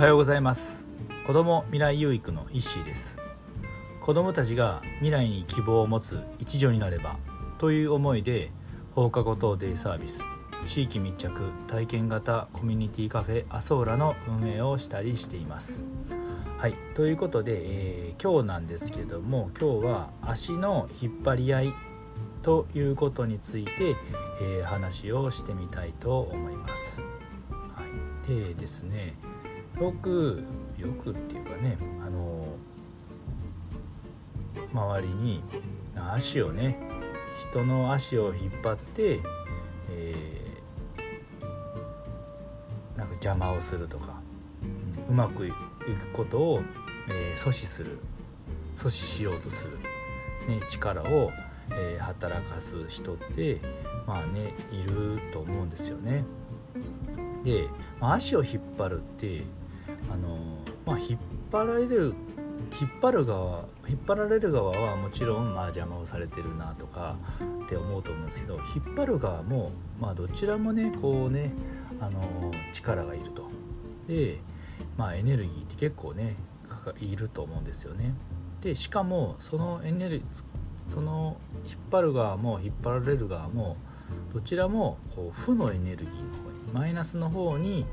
おはようございます。子ども未来有育のイッシーです。子どもたちが未来に希望を持つ一助になればという思いで放課後等デイサービス地域密着体験型コミュニティカフェアソーラの運営をしたりしています。はいということで、えー、今日なんですけども今日は足の引っ張り合いということについて、えー、話をしてみたいと思います。はい、でですねよくよくっていうかねあの周りに足をね人の足を引っ張って、えー、なんか邪魔をするとか、うまくいくことを、えー、阻止する阻止しようとする、ね、力を、えー、働かす人ってまあねいると思うんですよね。で、足を引っ張るってあのまあ引っ張られる引っ張る側引っ張られる側はもちろんまあ邪魔をされてるなとかって思うと思うんですけど引っ張る側もまあどちらもねこうねあの力がいると。でまあエネルギーって結構ねいると思うんですよね。でしかもそのエネルギーその引っ張る側も引っ張られる側もどちらもこう負のエネルギーの方にマイナスの方に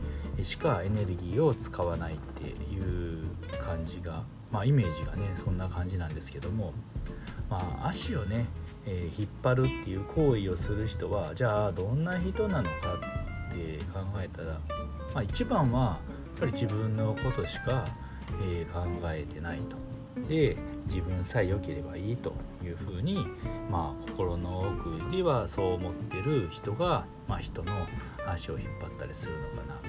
しかエネルギーを使わないっていう感じがまあイメージがねそんな感じなんですけどもまあ足をね、えー、引っ張るっていう行為をする人はじゃあどんな人なのかって考えたら、まあ、一番はやっぱり自分のことしか、えー、考えてないと。で自分さえ良ければいいというふうに、まあ、心の奥ではそう思ってる人が、まあ、人の足を引っ張ったりするのかな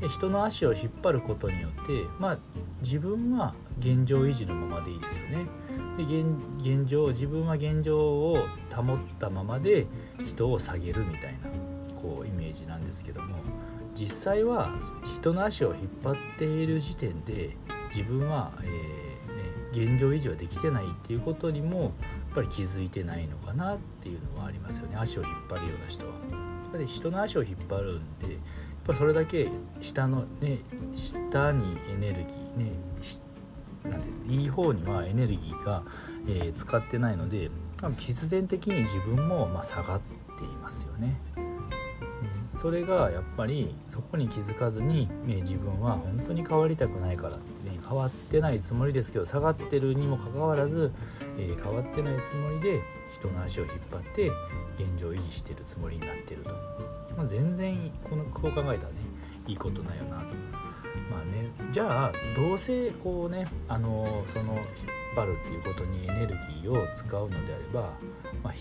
で人の足を引っ張ることによって、まあ、自分は現状維持のままでいいですよね。で現状自分は現状を保ったままで人を下げるみたいなこうイメージなんですけども実際は人の足を引っ張っている時点で自分は、えーね、現状維持はできてないっていうことにもやっぱり気づいてないのかなっていうのはありますよね足を引っ張るような人は。やっぱり人の足を引っ張るんでぱそれだけ下のね下にエネルギーねなんていい方にはエネルギーが、えー、使ってないので必然的に自分も、まあ、下がっていますよね。それがやっぱりそこに気づかずに、ね、自分は本当に変わりたくないからってね変わってないつもりですけど下がってるにもかかわらず、えー、変わってないつもりで人の足を引っ張って現状維持してるつもりになってると、まあ、全然このこう考えたらねいいことないよなと。まあね、じゃあどうせこうねあのその引っ張るっていうことにエネルギーを使うのであれば、まあ、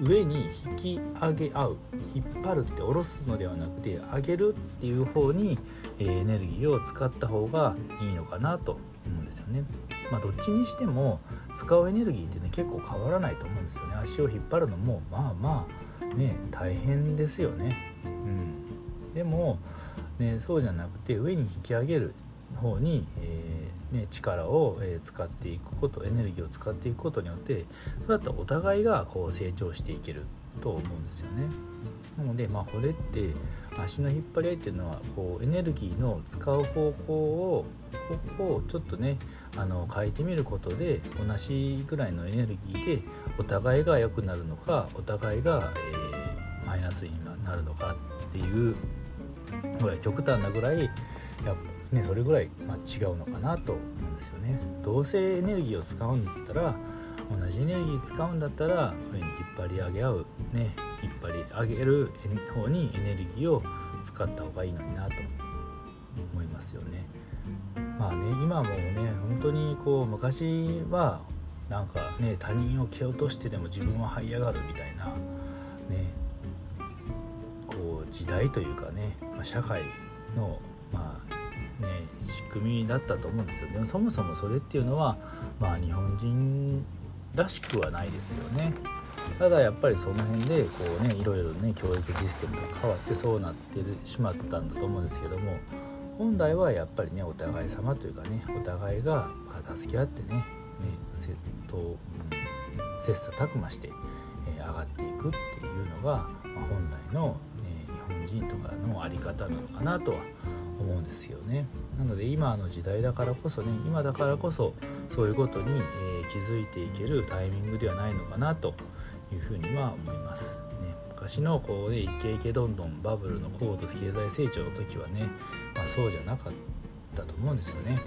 上に引き上げ合う引っ張るって下ろすのではなくて上げるっていう方に、えエネルギーを使った方がいいのかなと思うんですよね。まあ、どっちにしても使うエネルギーってね結構変わらないと思うんですよね。足を引っ張るのもまあまあね大変ですよね。うん、でも、ね、そうじゃなくて上に引き上げる方に、えー、ね、力を、え使っていくことエネルギーを使っていくことによってそうだったらお互いがこう成長していけると思うんですよね。なのでまあこれって足の引っ張り合いっていうのはこうエネルギーの使う方向を方向をちょっとねあの変えてみることで同じぐらいのエネルギーでお互いが良くなるのかお互いが、えー、マイナスになるのかっていうぐらい極端なぐらいやっぱねそれぐらい、ま、違うのかなと思うんですよね。どうせエネルギーを使うんだったら同じエネルギー使うんだったら上に引っ張り上げ合うね引っ張り上げる方にエネルギーを使った方がいいのになと思いますよね。まあね今もね本当にこう昔はなんかね他人を蹴落としてでも自分は這い上がるみたいなねこう時代というかね、まあ、社会のまあね仕組みだったと思うんですよ。でもそもそもそれっていうのはまあ日本人らしくはないですよね。ただやっぱりその辺でこうねいろいろね教育システムと変わってそうなってしまったんだと思うんですけども本来はやっぱりねお互い様というかねお互いが助け合ってねねせと、うん、切磋琢磨して、え、上がっていくっていうのが、ま、本来の、本人とかの在り方なのかなとは思うんですよね。なので今の時代だからこそね今だからこそそういうことに、えー、気づいていけるタイミングではないのかなというふうには思います。ね、昔のこうねイケイケどんどんバブルの高度経済成長の時はね、まあ、そうじゃなかったと思うんですよね。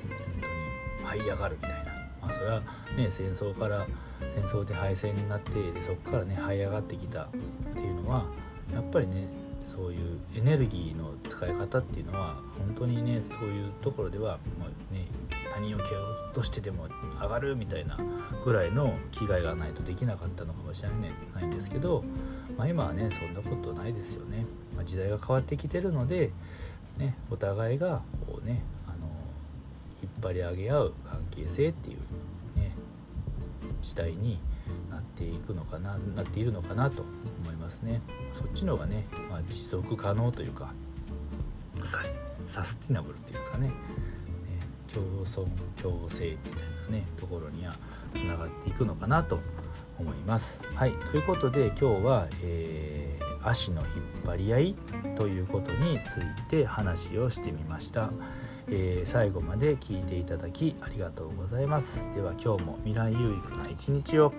本当に這い上がるみたいな。まあ、それはね戦争から戦争で敗戦になってでそこからね這い上がってきたっていうのはやっぱりねそういうエネルギーの使い方っていうのは本当にねそういうところではもうね他人を蹴落としてでも上がるみたいなぐらいの危害がないとできなかったのかもしれないんですけど、まあ、今はねそんなことないですよね、まあ、時代が変わってきてるので、ね、お互いがこうねあの引っ張り上げ合う関係性っていうね時代にっていくのかななっているのかなと思いますねそっちの方がね、まあ、持続可能というかサスティナブルっていうんですかねね共存共生みたいなねところにはつながっていくのかなと思いますはいということで今日は、えー、足の引っ張り合いということについて話をしてみました。えー、最後まで聞いていただきありがとうございます。では今日も未来有益な一日を。